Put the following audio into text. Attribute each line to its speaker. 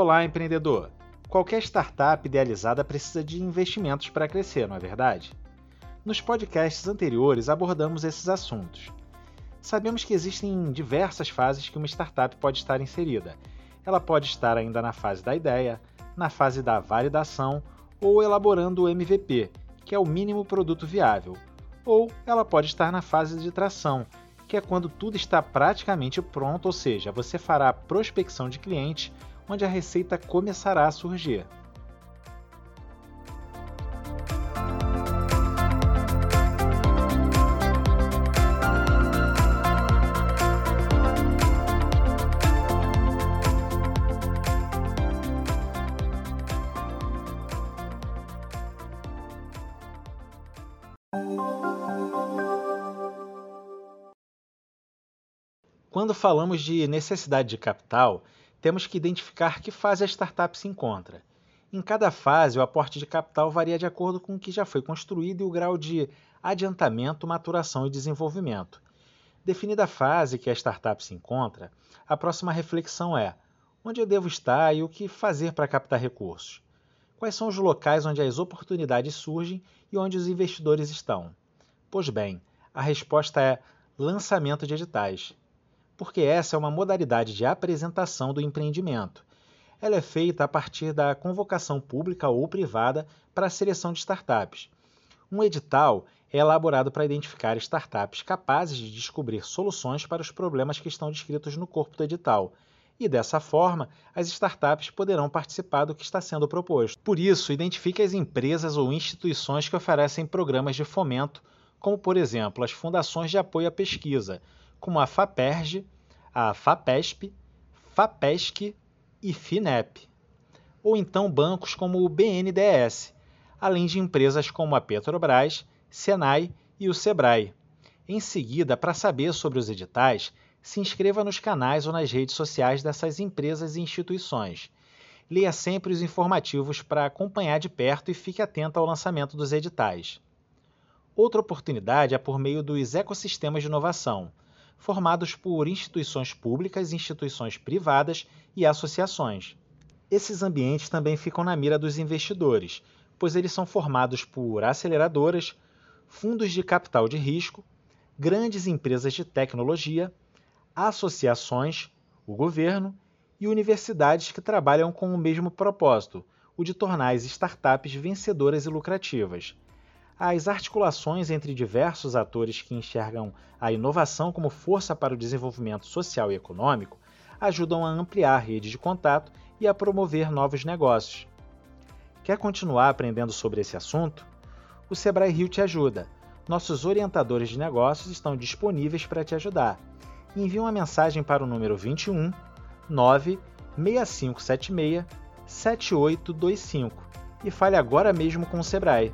Speaker 1: Olá, empreendedor! Qualquer startup idealizada precisa de investimentos para crescer, não é verdade? Nos podcasts anteriores abordamos esses assuntos. Sabemos que existem diversas fases que uma startup pode estar inserida. Ela pode estar ainda na fase da ideia, na fase da validação ou elaborando o MVP, que é o mínimo produto viável, ou ela pode estar na fase de tração, que é quando tudo está praticamente pronto, ou seja, você fará a prospecção de clientes, onde a receita começará a surgir. Quando falamos de necessidade de capital, temos que identificar que fase a startup se encontra. Em cada fase, o aporte de capital varia de acordo com o que já foi construído e o grau de adiantamento, maturação e desenvolvimento. Definida a fase que a startup se encontra, a próxima reflexão é: onde eu devo estar e o que fazer para captar recursos? Quais são os locais onde as oportunidades surgem e onde os investidores estão? Pois bem, a resposta é lançamento de editais porque essa é uma modalidade de apresentação do empreendimento. Ela é feita a partir da convocação pública ou privada para a seleção de startups. Um edital é elaborado para identificar startups capazes de descobrir soluções para os problemas que estão descritos no corpo do edital. E dessa forma, as startups poderão participar do que está sendo proposto. Por isso, identifique as empresas ou instituições que oferecem programas de fomento, como, por exemplo, as fundações de apoio à pesquisa, como a FAPERJ, a FAPESP, FAPESC e FINEP, ou então bancos como o BNDES, além de empresas como a Petrobras, Senai e o Sebrae. Em seguida, para saber sobre os editais, se inscreva nos canais ou nas redes sociais dessas empresas e instituições. Leia sempre os informativos para acompanhar de perto e fique atento ao lançamento dos editais. Outra oportunidade é por meio dos ecossistemas de inovação formados por instituições públicas, instituições privadas e associações. Esses ambientes também ficam na mira dos investidores, pois eles são formados por aceleradoras, fundos de capital de risco, grandes empresas de tecnologia, associações, o governo e universidades que trabalham com o mesmo propósito, o de tornar as startups vencedoras e lucrativas as articulações entre diversos atores que enxergam a inovação como força para o desenvolvimento social e econômico ajudam a ampliar a rede de contato e a promover novos negócios. Quer continuar aprendendo sobre esse assunto? O Sebrae Rio te ajuda. Nossos orientadores de negócios estão disponíveis para te ajudar. Envie uma mensagem para o número 21 96576 7825 e fale agora mesmo com o Sebrae.